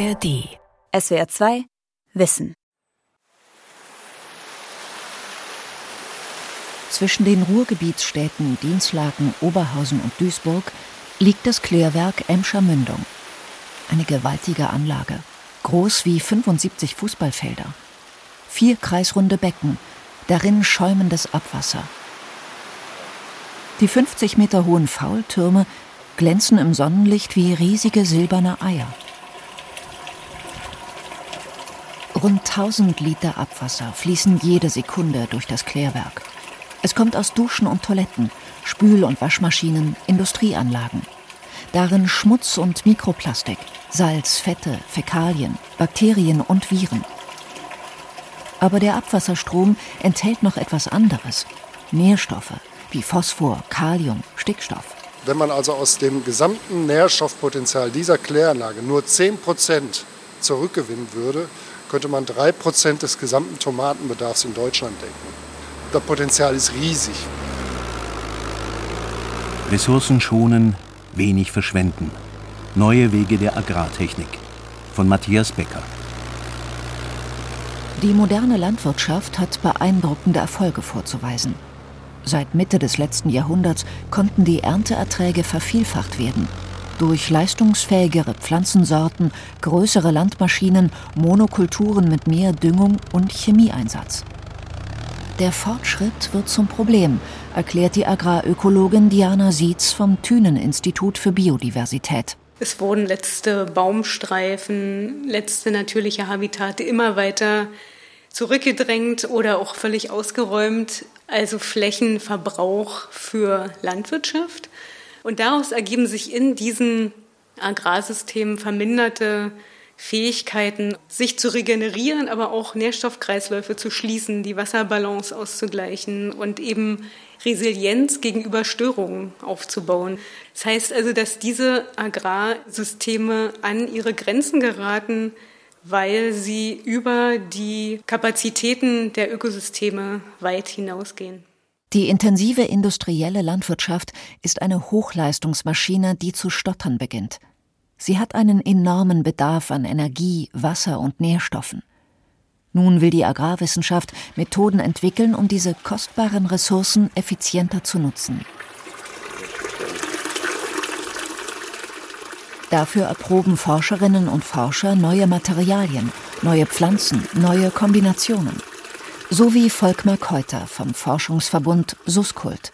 ARD. SWR 2 Wissen. Zwischen den Ruhrgebietsstädten Dienstlaken, Oberhausen und Duisburg liegt das Klärwerk Emscher Mündung. Eine gewaltige Anlage, groß wie 75 Fußballfelder. Vier kreisrunde Becken, darin schäumendes Abwasser. Die 50 Meter hohen Faultürme glänzen im Sonnenlicht wie riesige silberne Eier. Rund 1000 Liter Abwasser fließen jede Sekunde durch das Klärwerk. Es kommt aus Duschen und Toiletten, Spül- und Waschmaschinen, Industrieanlagen. Darin Schmutz und Mikroplastik, Salz, Fette, Fäkalien, Bakterien und Viren. Aber der Abwasserstrom enthält noch etwas anderes. Nährstoffe wie Phosphor, Kalium, Stickstoff. Wenn man also aus dem gesamten Nährstoffpotenzial dieser Kläranlage nur 10 Prozent zurückgewinnen würde, könnte man 3 Prozent des gesamten Tomatenbedarfs in Deutschland decken. Das Potenzial ist riesig. Ressourcen schonen, wenig verschwenden. Neue Wege der Agrartechnik. Von Matthias Becker. Die moderne Landwirtschaft hat beeindruckende Erfolge vorzuweisen. Seit Mitte des letzten Jahrhunderts konnten die Ernteerträge vervielfacht werden. Durch leistungsfähigere Pflanzensorten, größere Landmaschinen, Monokulturen mit mehr Düngung und Chemieeinsatz. Der Fortschritt wird zum Problem, erklärt die Agrarökologin Diana Sietz vom Thünen-Institut für Biodiversität. Es wurden letzte Baumstreifen, letzte natürliche Habitate immer weiter zurückgedrängt oder auch völlig ausgeräumt, also Flächenverbrauch für Landwirtschaft. Und daraus ergeben sich in diesen Agrarsystemen verminderte Fähigkeiten, sich zu regenerieren, aber auch Nährstoffkreisläufe zu schließen, die Wasserbalance auszugleichen und eben Resilienz gegenüber Störungen aufzubauen. Das heißt also, dass diese Agrarsysteme an ihre Grenzen geraten, weil sie über die Kapazitäten der Ökosysteme weit hinausgehen. Die intensive industrielle Landwirtschaft ist eine Hochleistungsmaschine, die zu stottern beginnt. Sie hat einen enormen Bedarf an Energie, Wasser und Nährstoffen. Nun will die Agrarwissenschaft Methoden entwickeln, um diese kostbaren Ressourcen effizienter zu nutzen. Dafür erproben Forscherinnen und Forscher neue Materialien, neue Pflanzen, neue Kombinationen. So wie Volkmar Keuter vom Forschungsverbund Suskult.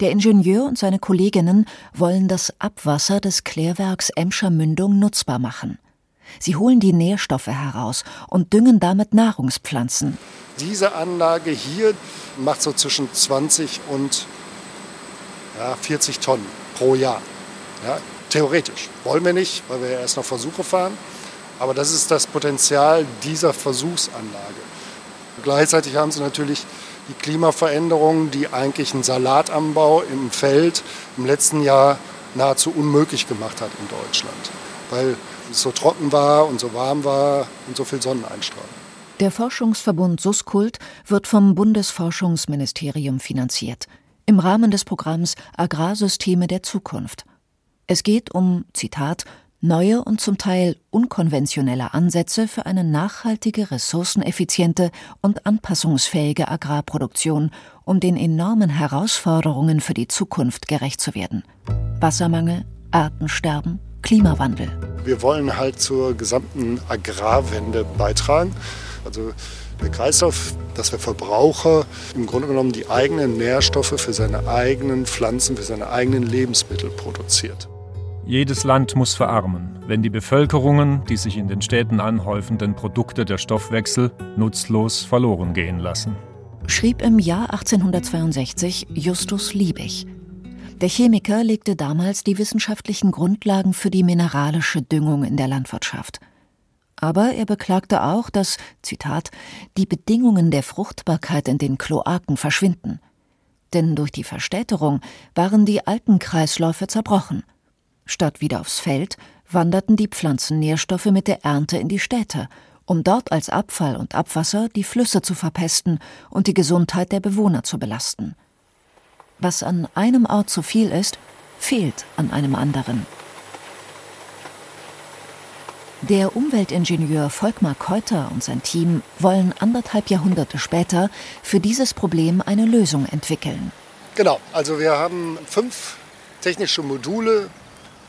Der Ingenieur und seine Kolleginnen wollen das Abwasser des Klärwerks Emscher Mündung nutzbar machen. Sie holen die Nährstoffe heraus und düngen damit Nahrungspflanzen. Diese Anlage hier macht so zwischen 20 und ja, 40 Tonnen pro Jahr. Ja, theoretisch. Wollen wir nicht, weil wir ja erst noch Versuche fahren. Aber das ist das Potenzial dieser Versuchsanlage. Gleichzeitig haben sie natürlich die Klimaveränderungen, die eigentlich einen Salatanbau im Feld im letzten Jahr nahezu unmöglich gemacht hat in Deutschland, weil es so trocken war und so warm war und so viel Sonneneinstrahlung. Der Forschungsverbund Suskult wird vom Bundesforschungsministerium finanziert im Rahmen des Programms Agrarsysteme der Zukunft. Es geht um, Zitat, neue und zum Teil unkonventionelle Ansätze für eine nachhaltige, ressourceneffiziente und anpassungsfähige Agrarproduktion, um den enormen Herausforderungen für die Zukunft gerecht zu werden. Wassermangel, Artensterben, Klimawandel. Wir wollen halt zur gesamten Agrarwende beitragen. Also der Kreislauf, dass wir Verbraucher im Grunde genommen die eigenen Nährstoffe für seine eigenen Pflanzen, für seine eigenen Lebensmittel produziert. Jedes Land muss verarmen, wenn die Bevölkerungen die sich in den Städten anhäufenden Produkte der Stoffwechsel nutzlos verloren gehen lassen. Schrieb im Jahr 1862 Justus Liebig. Der Chemiker legte damals die wissenschaftlichen Grundlagen für die mineralische Düngung in der Landwirtschaft. Aber er beklagte auch, dass, Zitat, die Bedingungen der Fruchtbarkeit in den Kloaken verschwinden. Denn durch die Verstädterung waren die alten Kreisläufe zerbrochen. Statt wieder aufs Feld wanderten die Pflanzennährstoffe mit der Ernte in die Städte, um dort als Abfall und Abwasser die Flüsse zu verpesten und die Gesundheit der Bewohner zu belasten. Was an einem Ort zu viel ist, fehlt an einem anderen. Der Umweltingenieur Volkmar Keuter und sein Team wollen anderthalb Jahrhunderte später für dieses Problem eine Lösung entwickeln. Genau, also wir haben fünf technische Module,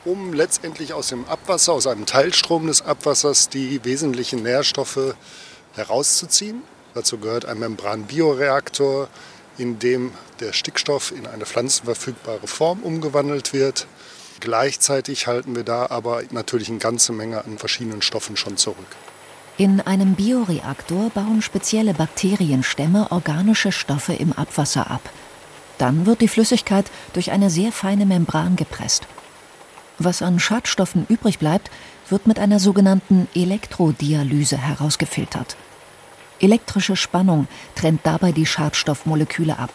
um letztendlich aus dem Abwasser, aus einem Teilstrom des Abwassers, die wesentlichen Nährstoffe herauszuziehen. Dazu gehört ein Membranbioreaktor, in dem der Stickstoff in eine pflanzenverfügbare Form umgewandelt wird. Gleichzeitig halten wir da aber natürlich eine ganze Menge an verschiedenen Stoffen schon zurück. In einem Bioreaktor bauen spezielle Bakterienstämme organische Stoffe im Abwasser ab. Dann wird die Flüssigkeit durch eine sehr feine Membran gepresst. Was an Schadstoffen übrig bleibt, wird mit einer sogenannten Elektrodialyse herausgefiltert. Elektrische Spannung trennt dabei die Schadstoffmoleküle ab.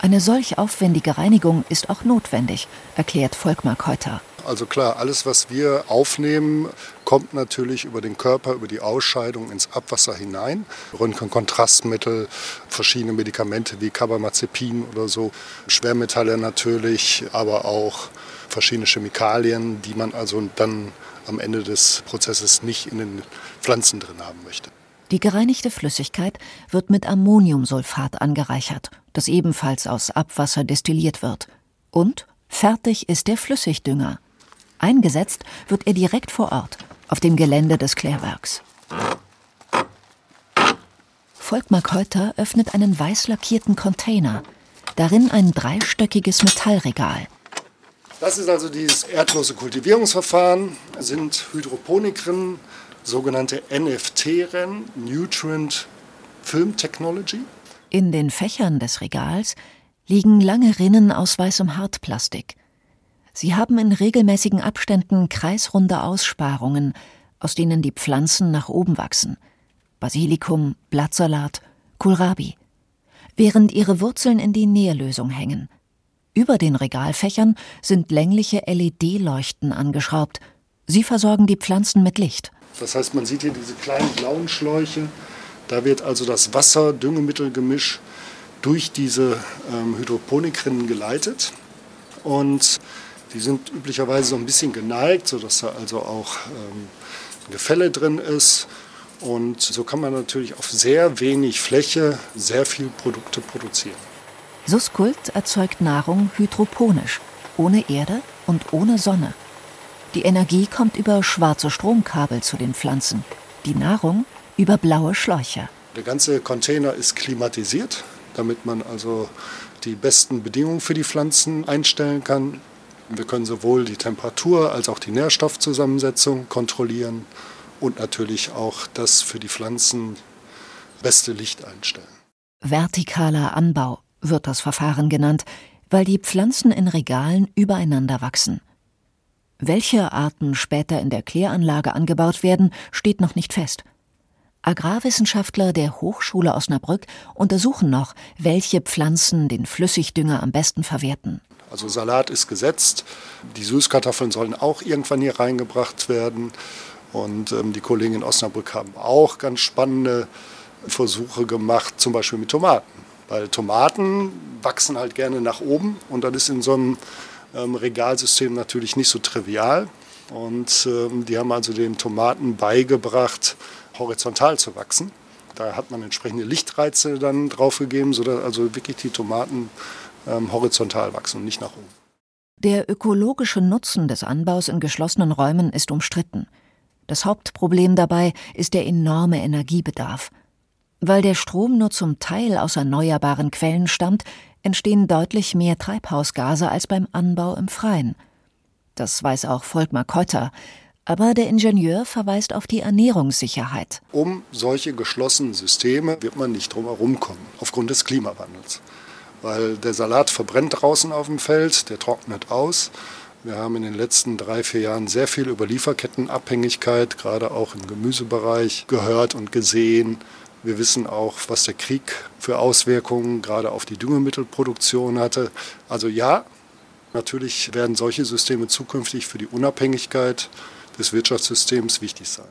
Eine solch aufwendige Reinigung ist auch notwendig, erklärt Volkmar Keuter. Also klar, alles, was wir aufnehmen, kommt natürlich über den Körper, über die Ausscheidung ins Abwasser hinein. Röntgenkontrastmittel, verschiedene Medikamente wie Carbamazepin oder so, Schwermetalle natürlich, aber auch verschiedene Chemikalien, die man also dann am Ende des Prozesses nicht in den Pflanzen drin haben möchte. Die gereinigte Flüssigkeit wird mit Ammoniumsulfat angereichert, das ebenfalls aus Abwasser destilliert wird. Und fertig ist der Flüssigdünger. Eingesetzt wird er direkt vor Ort, auf dem Gelände des Klärwerks. Volkmar Keuter öffnet einen weiß lackierten Container. Darin ein dreistöckiges Metallregal. Das ist also dieses erdlose Kultivierungsverfahren, sind Hydroponikrinnen, sogenannte NFT-Rennen, Nutrient Film Technology. In den Fächern des Regals liegen lange Rinnen aus weißem Hartplastik. Sie haben in regelmäßigen Abständen kreisrunde Aussparungen, aus denen die Pflanzen nach oben wachsen. Basilikum, Blattsalat, Kohlrabi. Während ihre Wurzeln in die Nährlösung hängen. Über den Regalfächern sind längliche LED-Leuchten angeschraubt. Sie versorgen die Pflanzen mit Licht. Das heißt, man sieht hier diese kleinen blauen Schläuche. Da wird also das Wasser-Düngemittelgemisch durch diese ähm, Hydroponikrinnen geleitet. Und die sind üblicherweise so ein bisschen geneigt, sodass da also auch ähm, ein Gefälle drin ist. Und so kann man natürlich auf sehr wenig Fläche sehr viel Produkte produzieren. Suskult erzeugt Nahrung hydroponisch, ohne Erde und ohne Sonne. Die Energie kommt über schwarze Stromkabel zu den Pflanzen, die Nahrung über blaue Schläuche. Der ganze Container ist klimatisiert, damit man also die besten Bedingungen für die Pflanzen einstellen kann. Wir können sowohl die Temperatur als auch die Nährstoffzusammensetzung kontrollieren und natürlich auch das für die Pflanzen beste Licht einstellen. Vertikaler Anbau wird das Verfahren genannt, weil die Pflanzen in Regalen übereinander wachsen. Welche Arten später in der Kläranlage angebaut werden, steht noch nicht fest. Agrarwissenschaftler der Hochschule Osnabrück untersuchen noch, welche Pflanzen den Flüssigdünger am besten verwerten. Also Salat ist gesetzt, die Süßkartoffeln sollen auch irgendwann hier reingebracht werden. Und ähm, die Kollegen in Osnabrück haben auch ganz spannende Versuche gemacht, zum Beispiel mit Tomaten. Weil Tomaten wachsen halt gerne nach oben und das ist in so einem ähm, Regalsystem natürlich nicht so trivial. Und ähm, die haben also den Tomaten beigebracht, horizontal zu wachsen. Da hat man entsprechende Lichtreize dann draufgegeben, sodass also wirklich die Tomaten ähm, horizontal wachsen und nicht nach oben. Der ökologische Nutzen des Anbaus in geschlossenen Räumen ist umstritten. Das Hauptproblem dabei ist der enorme Energiebedarf. Weil der Strom nur zum Teil aus erneuerbaren Quellen stammt, entstehen deutlich mehr Treibhausgase als beim Anbau im Freien. Das weiß auch Volkmar Keuter. Aber der Ingenieur verweist auf die Ernährungssicherheit. Um solche geschlossenen Systeme wird man nicht drum herum kommen, aufgrund des Klimawandels. Weil der Salat verbrennt draußen auf dem Feld, der trocknet aus. Wir haben in den letzten drei, vier Jahren sehr viel über Lieferkettenabhängigkeit, gerade auch im Gemüsebereich, gehört und gesehen. Wir wissen auch, was der Krieg für Auswirkungen gerade auf die Düngemittelproduktion hatte. Also ja, natürlich werden solche Systeme zukünftig für die Unabhängigkeit des Wirtschaftssystems wichtig sein.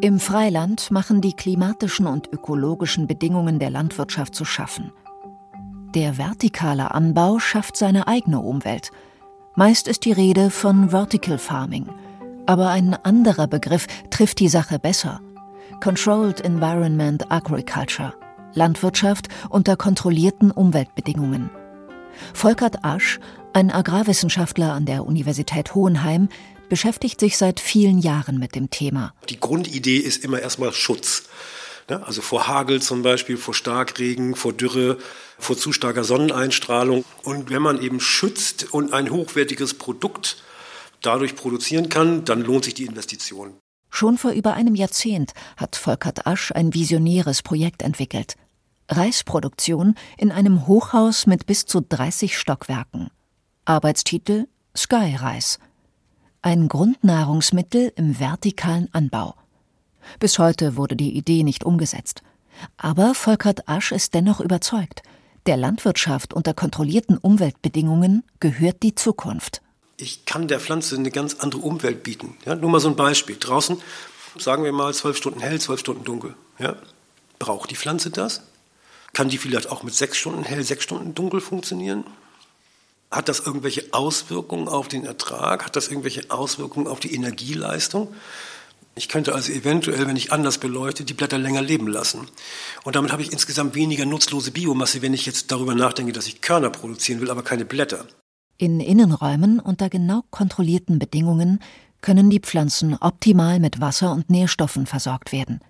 Im Freiland machen die klimatischen und ökologischen Bedingungen der Landwirtschaft zu schaffen. Der vertikale Anbau schafft seine eigene Umwelt. Meist ist die Rede von Vertical Farming, aber ein anderer Begriff trifft die Sache besser. Controlled Environment Agriculture, Landwirtschaft unter kontrollierten Umweltbedingungen. Volkert Asch, ein Agrarwissenschaftler an der Universität Hohenheim, beschäftigt sich seit vielen Jahren mit dem Thema. Die Grundidee ist immer erstmal Schutz. Ne? Also vor Hagel zum Beispiel, vor Starkregen, vor Dürre, vor zu starker Sonneneinstrahlung. Und wenn man eben schützt und ein hochwertiges Produkt dadurch produzieren kann, dann lohnt sich die Investition. Schon vor über einem Jahrzehnt hat Volkert Asch ein visionäres Projekt entwickelt. Reisproduktion in einem Hochhaus mit bis zu 30 Stockwerken. Arbeitstitel Sky Reis. Ein Grundnahrungsmittel im vertikalen Anbau. Bis heute wurde die Idee nicht umgesetzt. Aber Volkert Asch ist dennoch überzeugt, der Landwirtschaft unter kontrollierten Umweltbedingungen gehört die Zukunft. Ich kann der Pflanze eine ganz andere Umwelt bieten. Ja, nur mal so ein Beispiel. Draußen, sagen wir mal, zwölf Stunden hell, zwölf Stunden dunkel. Ja? Braucht die Pflanze das? Kann die vielleicht auch mit sechs Stunden hell, sechs Stunden dunkel funktionieren? Hat das irgendwelche Auswirkungen auf den Ertrag? Hat das irgendwelche Auswirkungen auf die Energieleistung? Ich könnte also eventuell, wenn ich anders beleuchte, die Blätter länger leben lassen. Und damit habe ich insgesamt weniger nutzlose Biomasse, wenn ich jetzt darüber nachdenke, dass ich Körner produzieren will, aber keine Blätter. In Innenräumen unter genau kontrollierten Bedingungen können die Pflanzen optimal mit Wasser und Nährstoffen versorgt werden.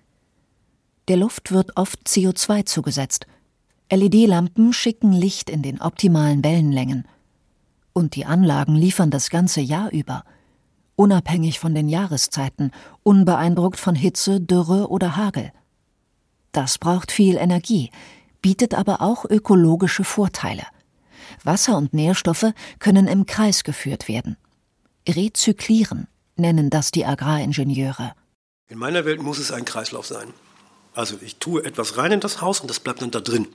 Der Luft wird oft CO2 zugesetzt. LED-Lampen schicken Licht in den optimalen Wellenlängen. Und die Anlagen liefern das ganze Jahr über – unabhängig von den Jahreszeiten, unbeeindruckt von Hitze, Dürre oder Hagel. Das braucht viel Energie, bietet aber auch ökologische Vorteile. Wasser und Nährstoffe können im Kreis geführt werden. Rezyklieren nennen das die Agraringenieure. In meiner Welt muss es ein Kreislauf sein. Also ich tue etwas rein in das Haus und das bleibt dann da drin.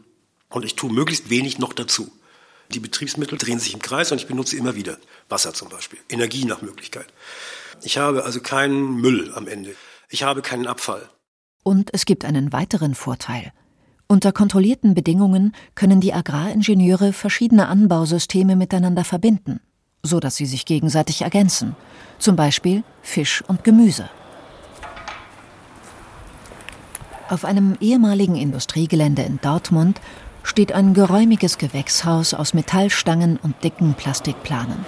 Und ich tue möglichst wenig noch dazu. Die Betriebsmittel drehen sich im Kreis und ich benutze immer wieder Wasser zum Beispiel, Energie nach Möglichkeit. Ich habe also keinen Müll am Ende. Ich habe keinen Abfall. Und es gibt einen weiteren Vorteil. Unter kontrollierten Bedingungen können die Agraringenieure verschiedene Anbausysteme miteinander verbinden, so dass sie sich gegenseitig ergänzen, zum Beispiel Fisch und Gemüse. Auf einem ehemaligen Industriegelände in Dortmund steht ein geräumiges Gewächshaus aus Metallstangen und dicken Plastikplanen.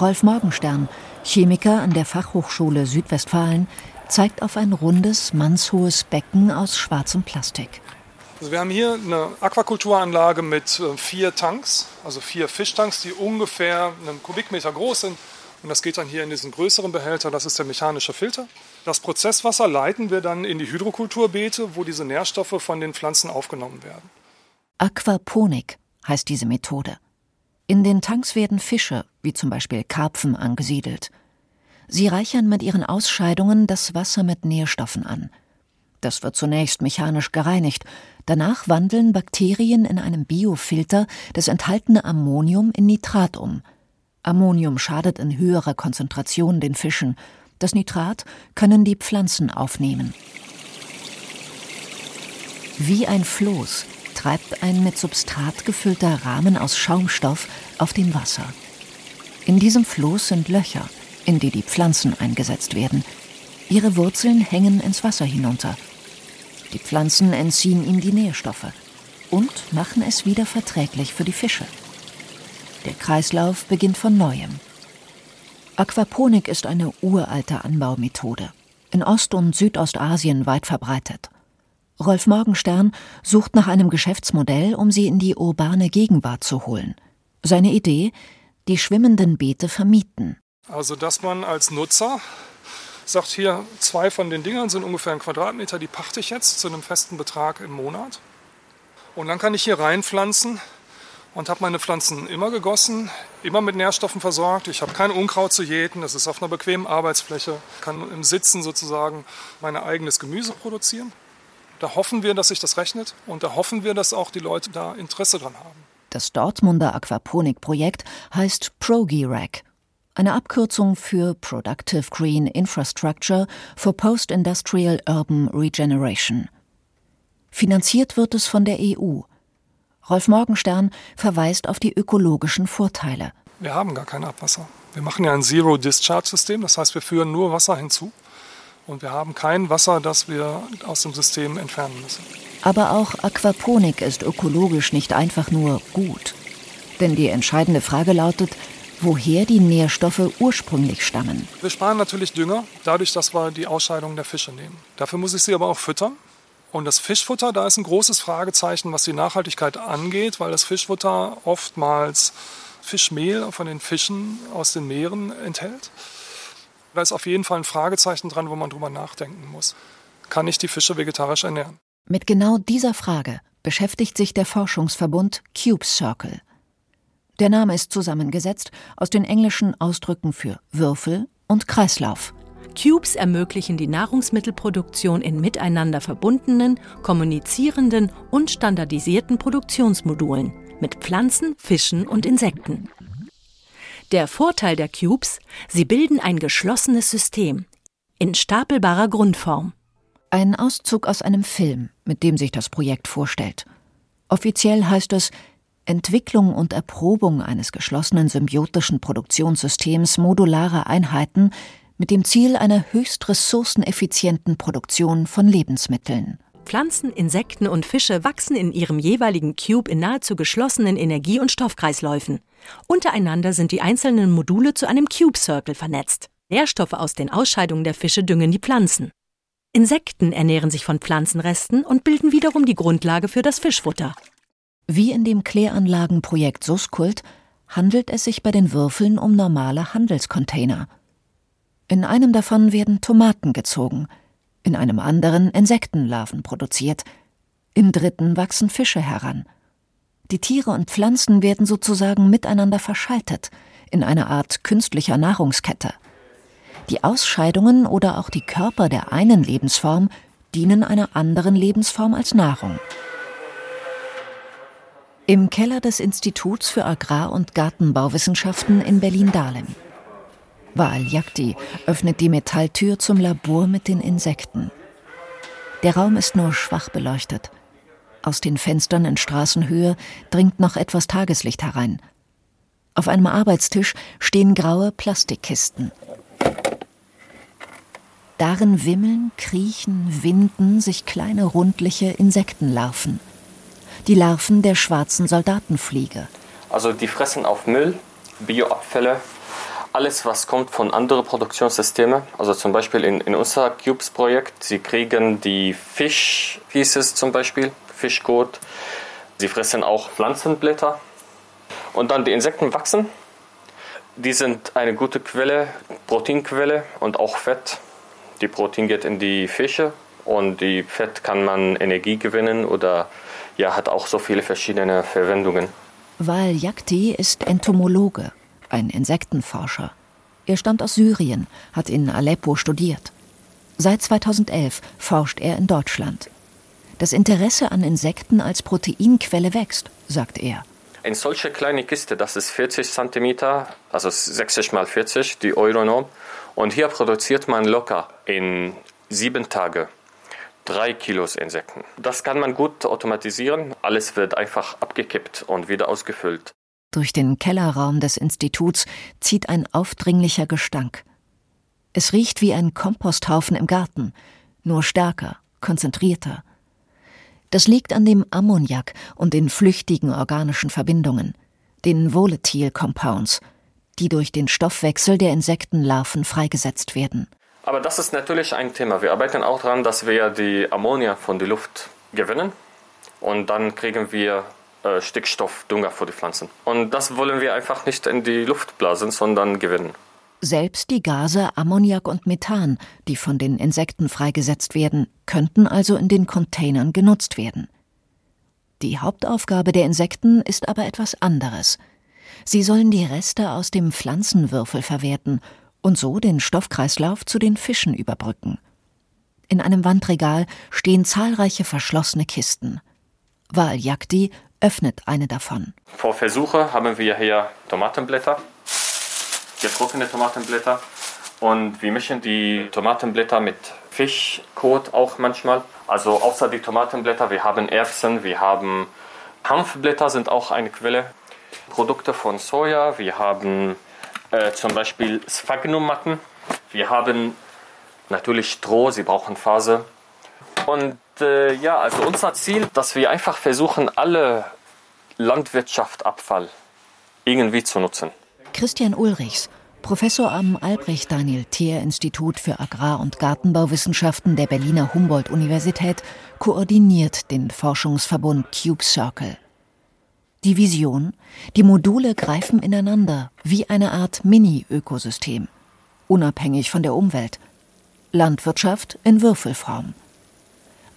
Rolf Morgenstern, Chemiker an der Fachhochschule Südwestfalen, zeigt auf ein rundes, mannshohes Becken aus schwarzem Plastik. Also wir haben hier eine Aquakulturanlage mit äh, vier Tanks, also vier Fischtanks, die ungefähr einen Kubikmeter groß sind. Und das geht dann hier in diesen größeren Behälter, das ist der mechanische Filter. Das Prozesswasser leiten wir dann in die Hydrokulturbeete, wo diese Nährstoffe von den Pflanzen aufgenommen werden. Aquaponik heißt diese Methode. In den Tanks werden Fische, wie zum Beispiel Karpfen, angesiedelt. Sie reichern mit ihren Ausscheidungen das Wasser mit Nährstoffen an. Das wird zunächst mechanisch gereinigt, danach wandeln Bakterien in einem Biofilter das enthaltene Ammonium in Nitrat um. Ammonium schadet in höherer Konzentration den Fischen, das Nitrat können die Pflanzen aufnehmen. Wie ein Floß treibt ein mit Substrat gefüllter Rahmen aus Schaumstoff auf dem Wasser. In diesem Floß sind Löcher, in die die Pflanzen eingesetzt werden. Ihre Wurzeln hängen ins Wasser hinunter. Die Pflanzen entziehen ihm die Nährstoffe und machen es wieder verträglich für die Fische. Der Kreislauf beginnt von neuem. Aquaponik ist eine uralte Anbaumethode, in Ost- und Südostasien weit verbreitet. Rolf Morgenstern sucht nach einem Geschäftsmodell, um sie in die urbane Gegenwart zu holen. Seine Idee, die schwimmenden Beete vermieten. Also, dass man als Nutzer sagt, hier zwei von den Dingern sind ungefähr ein Quadratmeter, die pachte ich jetzt zu einem festen Betrag im Monat. Und dann kann ich hier reinpflanzen und habe meine Pflanzen immer gegossen, immer mit Nährstoffen versorgt. Ich habe kein Unkraut zu jäten, das ist auf einer bequemen Arbeitsfläche, kann im Sitzen sozusagen mein eigenes Gemüse produzieren. Da hoffen wir, dass sich das rechnet und da hoffen wir, dass auch die Leute da Interesse dran haben. Das Dortmunder Aquaponik-Projekt heißt ProGIRAC, eine Abkürzung für Productive Green Infrastructure for Post-Industrial Urban Regeneration. Finanziert wird es von der EU. Rolf Morgenstern verweist auf die ökologischen Vorteile. Wir haben gar kein Abwasser. Wir machen ja ein Zero-Discharge-System, das heißt, wir führen nur Wasser hinzu und wir haben kein Wasser, das wir aus dem System entfernen müssen. Aber auch Aquaponik ist ökologisch nicht einfach nur gut. Denn die entscheidende Frage lautet, woher die Nährstoffe ursprünglich stammen. Wir sparen natürlich Dünger, dadurch, dass wir die Ausscheidung der Fische nehmen. Dafür muss ich sie aber auch füttern. Und das Fischfutter, da ist ein großes Fragezeichen, was die Nachhaltigkeit angeht, weil das Fischfutter oftmals Fischmehl von den Fischen aus den Meeren enthält. Da ist auf jeden Fall ein Fragezeichen dran, wo man drüber nachdenken muss. Kann ich die Fische vegetarisch ernähren? Mit genau dieser Frage beschäftigt sich der Forschungsverbund Cube Circle. Der Name ist zusammengesetzt aus den englischen Ausdrücken für Würfel und Kreislauf. Cubes ermöglichen die Nahrungsmittelproduktion in miteinander verbundenen, kommunizierenden und standardisierten Produktionsmodulen mit Pflanzen, Fischen und Insekten. Der Vorteil der Cubes, sie bilden ein geschlossenes System in stapelbarer Grundform. Ein Auszug aus einem Film, mit dem sich das Projekt vorstellt. Offiziell heißt es Entwicklung und Erprobung eines geschlossenen symbiotischen Produktionssystems modularer Einheiten mit dem Ziel einer höchst ressourceneffizienten Produktion von Lebensmitteln. Pflanzen, Insekten und Fische wachsen in ihrem jeweiligen Cube in nahezu geschlossenen Energie- und Stoffkreisläufen. Untereinander sind die einzelnen Module zu einem Cube Circle vernetzt. Nährstoffe aus den Ausscheidungen der Fische düngen die Pflanzen. Insekten ernähren sich von Pflanzenresten und bilden wiederum die Grundlage für das Fischfutter. Wie in dem Kläranlagenprojekt Suskult handelt es sich bei den Würfeln um normale Handelscontainer. In einem davon werden Tomaten gezogen, in einem anderen Insektenlarven produziert, im dritten wachsen Fische heran. Die Tiere und Pflanzen werden sozusagen miteinander verschaltet, in einer Art künstlicher Nahrungskette. Die Ausscheidungen oder auch die Körper der einen Lebensform dienen einer anderen Lebensform als Nahrung. Im Keller des Instituts für Agrar- und Gartenbauwissenschaften in Berlin-Dahlem. Waal Yakti öffnet die Metalltür zum Labor mit den Insekten. Der Raum ist nur schwach beleuchtet. Aus den Fenstern in Straßenhöhe dringt noch etwas Tageslicht herein. Auf einem Arbeitstisch stehen graue Plastikkisten. Darin wimmeln, kriechen, winden sich kleine rundliche Insektenlarven die Larven der schwarzen Soldatenfliege. Also die fressen auf Müll, Bioabfälle, alles, was kommt von anderen Produktionssystemen. Also zum Beispiel in, in unser Cubes-Projekt, sie kriegen die Fischpieces zum Beispiel, Fischkot. Sie fressen auch Pflanzenblätter. Und dann die Insekten wachsen. Die sind eine gute Quelle, Proteinquelle und auch Fett. Die Protein geht in die Fische und die Fett kann man Energie gewinnen oder ja, hat auch so viele verschiedene Verwendungen. Wal Yakti ist Entomologe, ein Insektenforscher. Er stammt aus Syrien, hat in Aleppo studiert. Seit 2011 forscht er in Deutschland. Das Interesse an Insekten als Proteinquelle wächst, sagt er. In solche kleine Kiste, das ist 40 cm, also 60 mal 40, die Euronorm. Und hier produziert man locker in sieben Tagen drei Kilos Insekten. Das kann man gut automatisieren. Alles wird einfach abgekippt und wieder ausgefüllt. Durch den Kellerraum des Instituts zieht ein aufdringlicher Gestank. Es riecht wie ein Komposthaufen im Garten, nur stärker, konzentrierter. Das liegt an dem Ammoniak und den flüchtigen organischen Verbindungen, den Volatile Compounds, die durch den Stoffwechsel der Insektenlarven freigesetzt werden. Aber das ist natürlich ein Thema. Wir arbeiten auch daran, dass wir die Ammonia von der Luft gewinnen und dann kriegen wir äh, Stickstoffdünger für die Pflanzen. Und das wollen wir einfach nicht in die Luft blasen, sondern gewinnen. Selbst die Gase Ammoniak und Methan, die von den Insekten freigesetzt werden, könnten also in den Containern genutzt werden. Die Hauptaufgabe der Insekten ist aber etwas anderes. Sie sollen die Reste aus dem Pflanzenwürfel verwerten und so den Stoffkreislauf zu den Fischen überbrücken. In einem Wandregal stehen zahlreiche verschlossene Kisten. Wal Yakti öffnet eine davon. Vor Versuche haben wir hier Tomatenblätter, getrocknete Tomatenblätter und wir mischen die Tomatenblätter mit Fischkot auch manchmal. Also außer die Tomatenblätter, wir haben Erbsen, wir haben Hanfblätter sind auch eine Quelle. Produkte von Soja, wir haben äh, zum Beispiel Sphagnummatten, wir haben natürlich Stroh, sie brauchen Phase. Und äh, ja, also unser Ziel, dass wir einfach versuchen, alle Landwirtschaftsabfall irgendwie zu nutzen. Christian Ulrichs, Professor am Albrecht Daniel Thier Institut für Agrar- und Gartenbauwissenschaften der Berliner Humboldt-Universität, koordiniert den Forschungsverbund Cube Circle. Die Vision? Die Module greifen ineinander wie eine Art Mini-Ökosystem, unabhängig von der Umwelt. Landwirtschaft in Würfelform.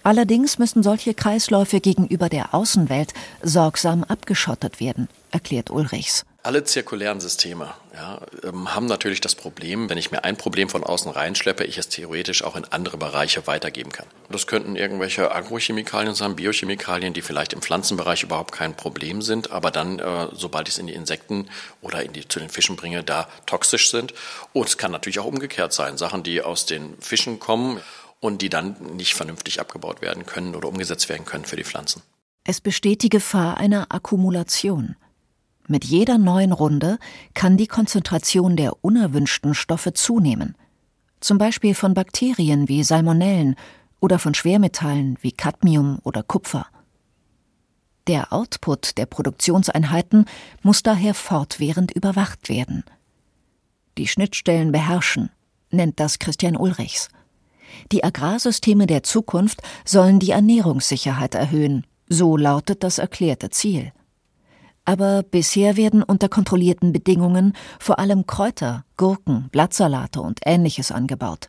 Allerdings müssen solche Kreisläufe gegenüber der Außenwelt sorgsam abgeschottet werden, erklärt Ulrichs. Alle zirkulären Systeme ja, ähm, haben natürlich das Problem, wenn ich mir ein Problem von außen reinschleppe, ich es theoretisch auch in andere Bereiche weitergeben kann. Das könnten irgendwelche Agrochemikalien sein, Biochemikalien, die vielleicht im Pflanzenbereich überhaupt kein Problem sind, aber dann, äh, sobald ich es in die Insekten oder in die, zu den Fischen bringe, da toxisch sind. Und es kann natürlich auch umgekehrt sein, Sachen, die aus den Fischen kommen und die dann nicht vernünftig abgebaut werden können oder umgesetzt werden können für die Pflanzen. Es besteht die Gefahr einer Akkumulation. Mit jeder neuen Runde kann die Konzentration der unerwünschten Stoffe zunehmen, zum Beispiel von Bakterien wie Salmonellen oder von Schwermetallen wie Cadmium oder Kupfer. Der Output der Produktionseinheiten muss daher fortwährend überwacht werden. Die Schnittstellen beherrschen, nennt das Christian Ulrichs. Die Agrarsysteme der Zukunft sollen die Ernährungssicherheit erhöhen, so lautet das erklärte Ziel. Aber bisher werden unter kontrollierten Bedingungen vor allem Kräuter, Gurken, Blattsalate und ähnliches angebaut.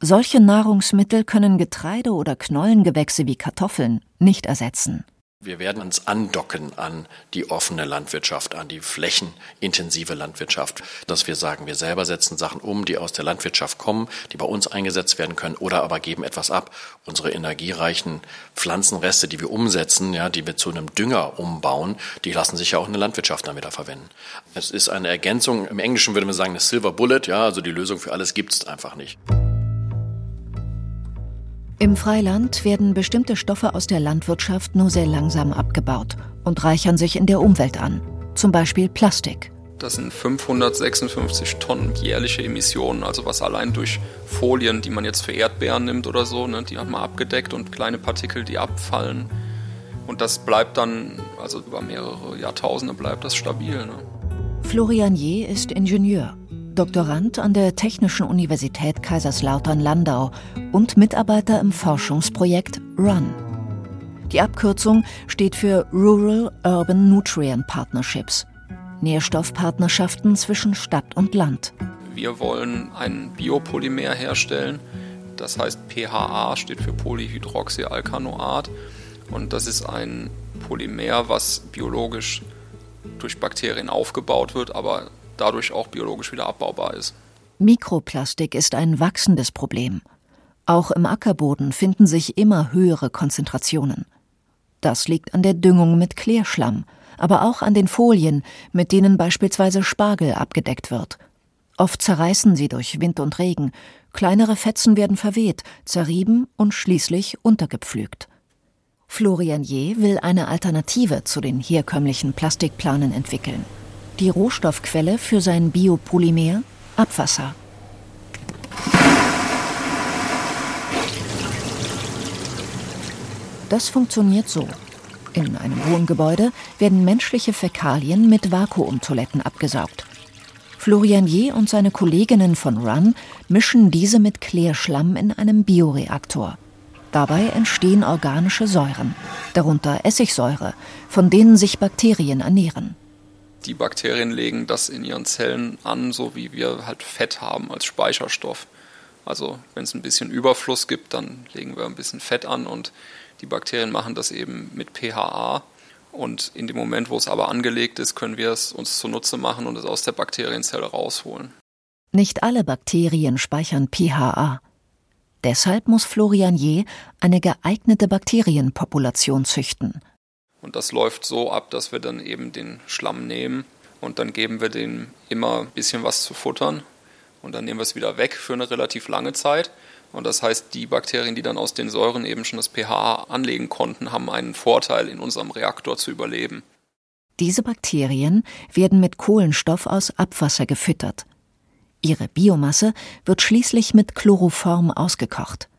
Solche Nahrungsmittel können Getreide oder Knollengewächse wie Kartoffeln nicht ersetzen. Wir werden uns andocken an die offene Landwirtschaft, an die flächenintensive Landwirtschaft, dass wir sagen, wir selber setzen Sachen um, die aus der Landwirtschaft kommen, die bei uns eingesetzt werden können oder aber geben etwas ab. Unsere energiereichen Pflanzenreste, die wir umsetzen, ja, die wir zu einem Dünger umbauen, die lassen sich ja auch in der Landwirtschaft dann wieder verwenden. Es ist eine Ergänzung, im Englischen würde man sagen, eine Silver Bullet, ja, also die Lösung für alles gibt es einfach nicht. Im Freiland werden bestimmte Stoffe aus der Landwirtschaft nur sehr langsam abgebaut und reichern sich in der Umwelt an, zum Beispiel Plastik. Das sind 556 Tonnen jährliche Emissionen, also was allein durch Folien, die man jetzt für Erdbeeren nimmt oder so, ne, die hat man abgedeckt und kleine Partikel, die abfallen. Und das bleibt dann, also über mehrere Jahrtausende bleibt das stabil. Ne. Florian Je ist Ingenieur Doktorand an der Technischen Universität Kaiserslautern-Landau und Mitarbeiter im Forschungsprojekt RUN. Die Abkürzung steht für Rural Urban Nutrient Partnerships, Nährstoffpartnerschaften zwischen Stadt und Land. Wir wollen ein Biopolymer herstellen, das heißt PHA steht für Polyhydroxyalkanoat und das ist ein Polymer, was biologisch durch Bakterien aufgebaut wird, aber dadurch auch biologisch wieder abbaubar ist. Mikroplastik ist ein wachsendes Problem. Auch im Ackerboden finden sich immer höhere Konzentrationen. Das liegt an der Düngung mit Klärschlamm, aber auch an den Folien, mit denen beispielsweise Spargel abgedeckt wird. Oft zerreißen sie durch Wind und Regen, kleinere Fetzen werden verweht, zerrieben und schließlich untergepflügt. Florian Je will eine Alternative zu den herkömmlichen Plastikplanen entwickeln die Rohstoffquelle für sein Biopolymer Abwasser. Das funktioniert so. In einem Wohngebäude werden menschliche Fäkalien mit Vakuumtoiletten abgesaugt. Florian Je und seine Kolleginnen von RUN mischen diese mit Klärschlamm in einem Bioreaktor. Dabei entstehen organische Säuren, darunter Essigsäure, von denen sich Bakterien ernähren die Bakterien legen das in ihren Zellen an, so wie wir halt Fett haben als Speicherstoff. Also wenn es ein bisschen Überfluss gibt, dann legen wir ein bisschen Fett an und die Bakterien machen das eben mit PHA. Und in dem Moment, wo es aber angelegt ist, können wir es uns zunutze machen und es aus der Bakterienzelle rausholen. Nicht alle Bakterien speichern PHA. Deshalb muss Florian Je eine geeignete Bakterienpopulation züchten. Und das läuft so ab, dass wir dann eben den Schlamm nehmen und dann geben wir dem immer ein bisschen was zu futtern und dann nehmen wir es wieder weg für eine relativ lange Zeit. Und das heißt, die Bakterien, die dann aus den Säuren eben schon das pH anlegen konnten, haben einen Vorteil, in unserem Reaktor zu überleben. Diese Bakterien werden mit Kohlenstoff aus Abwasser gefüttert. Ihre Biomasse wird schließlich mit Chloroform ausgekocht.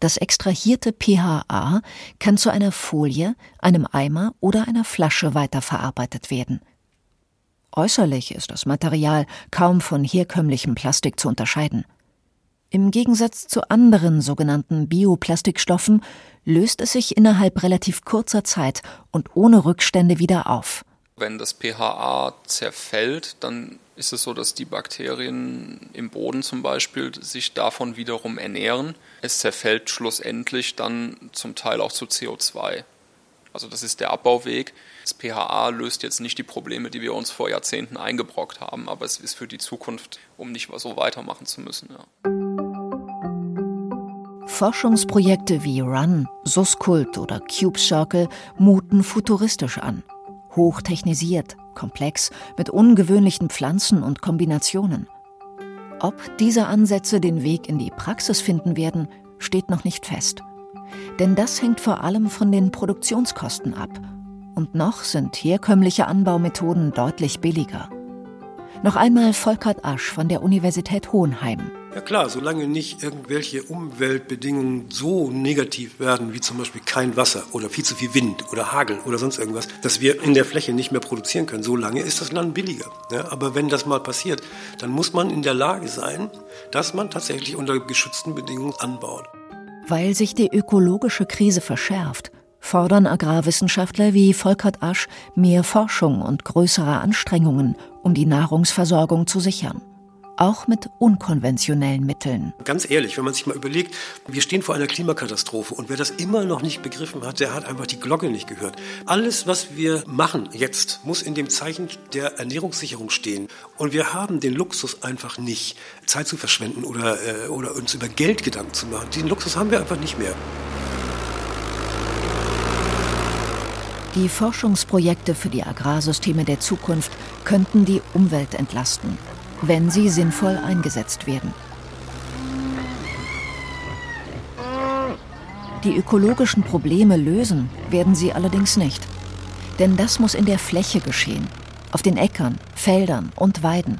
Das extrahierte PHA kann zu einer Folie, einem Eimer oder einer Flasche weiterverarbeitet werden. Äußerlich ist das Material kaum von herkömmlichem Plastik zu unterscheiden. Im Gegensatz zu anderen sogenannten Bioplastikstoffen löst es sich innerhalb relativ kurzer Zeit und ohne Rückstände wieder auf. Wenn das pHa zerfällt, dann ist es so, dass die Bakterien im Boden zum Beispiel sich davon wiederum ernähren. Es zerfällt schlussendlich dann zum Teil auch zu CO2. Also das ist der Abbauweg. Das pHa löst jetzt nicht die Probleme, die wir uns vor Jahrzehnten eingebrockt haben, aber es ist für die Zukunft, um nicht so weitermachen zu müssen. Ja. Forschungsprojekte wie RUN, Suskult oder Cube Circle muten futuristisch an hochtechnisiert, komplex, mit ungewöhnlichen Pflanzen und Kombinationen. Ob diese Ansätze den Weg in die Praxis finden werden, steht noch nicht fest. Denn das hängt vor allem von den Produktionskosten ab. Und noch sind herkömmliche Anbaumethoden deutlich billiger. Noch einmal Volkert Asch von der Universität Hohenheim. Ja klar, solange nicht irgendwelche Umweltbedingungen so negativ werden, wie zum Beispiel kein Wasser oder viel zu viel Wind oder Hagel oder sonst irgendwas, dass wir in der Fläche nicht mehr produzieren können, solange ist das Land billiger. Ja, aber wenn das mal passiert, dann muss man in der Lage sein, dass man tatsächlich unter geschützten Bedingungen anbaut. Weil sich die ökologische Krise verschärft, fordern Agrarwissenschaftler wie Volkert Asch mehr Forschung und größere Anstrengungen, um die Nahrungsversorgung zu sichern auch mit unkonventionellen Mitteln. Ganz ehrlich, wenn man sich mal überlegt, wir stehen vor einer Klimakatastrophe und wer das immer noch nicht begriffen hat, der hat einfach die Glocke nicht gehört. Alles, was wir machen jetzt, muss in dem Zeichen der Ernährungssicherung stehen. Und wir haben den Luxus einfach nicht, Zeit zu verschwenden oder, äh, oder uns über Geld Gedanken zu machen. Diesen Luxus haben wir einfach nicht mehr. Die Forschungsprojekte für die Agrarsysteme der Zukunft könnten die Umwelt entlasten wenn sie sinnvoll eingesetzt werden. Die ökologischen Probleme lösen werden sie allerdings nicht. Denn das muss in der Fläche geschehen, auf den Äckern, Feldern und Weiden,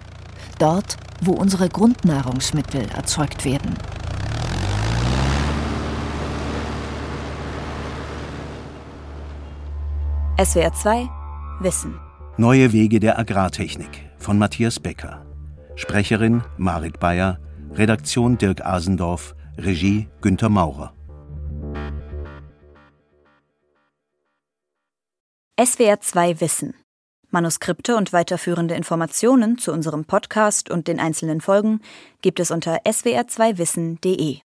dort, wo unsere Grundnahrungsmittel erzeugt werden. SWR 2 Wissen. Neue Wege der Agrartechnik von Matthias Becker. Sprecherin Marit Bayer, Redaktion Dirk Asendorf, Regie Günter Maurer. SWR 2 Wissen. Manuskripte und weiterführende Informationen zu unserem Podcast und den einzelnen Folgen gibt es unter swr2wissen.de.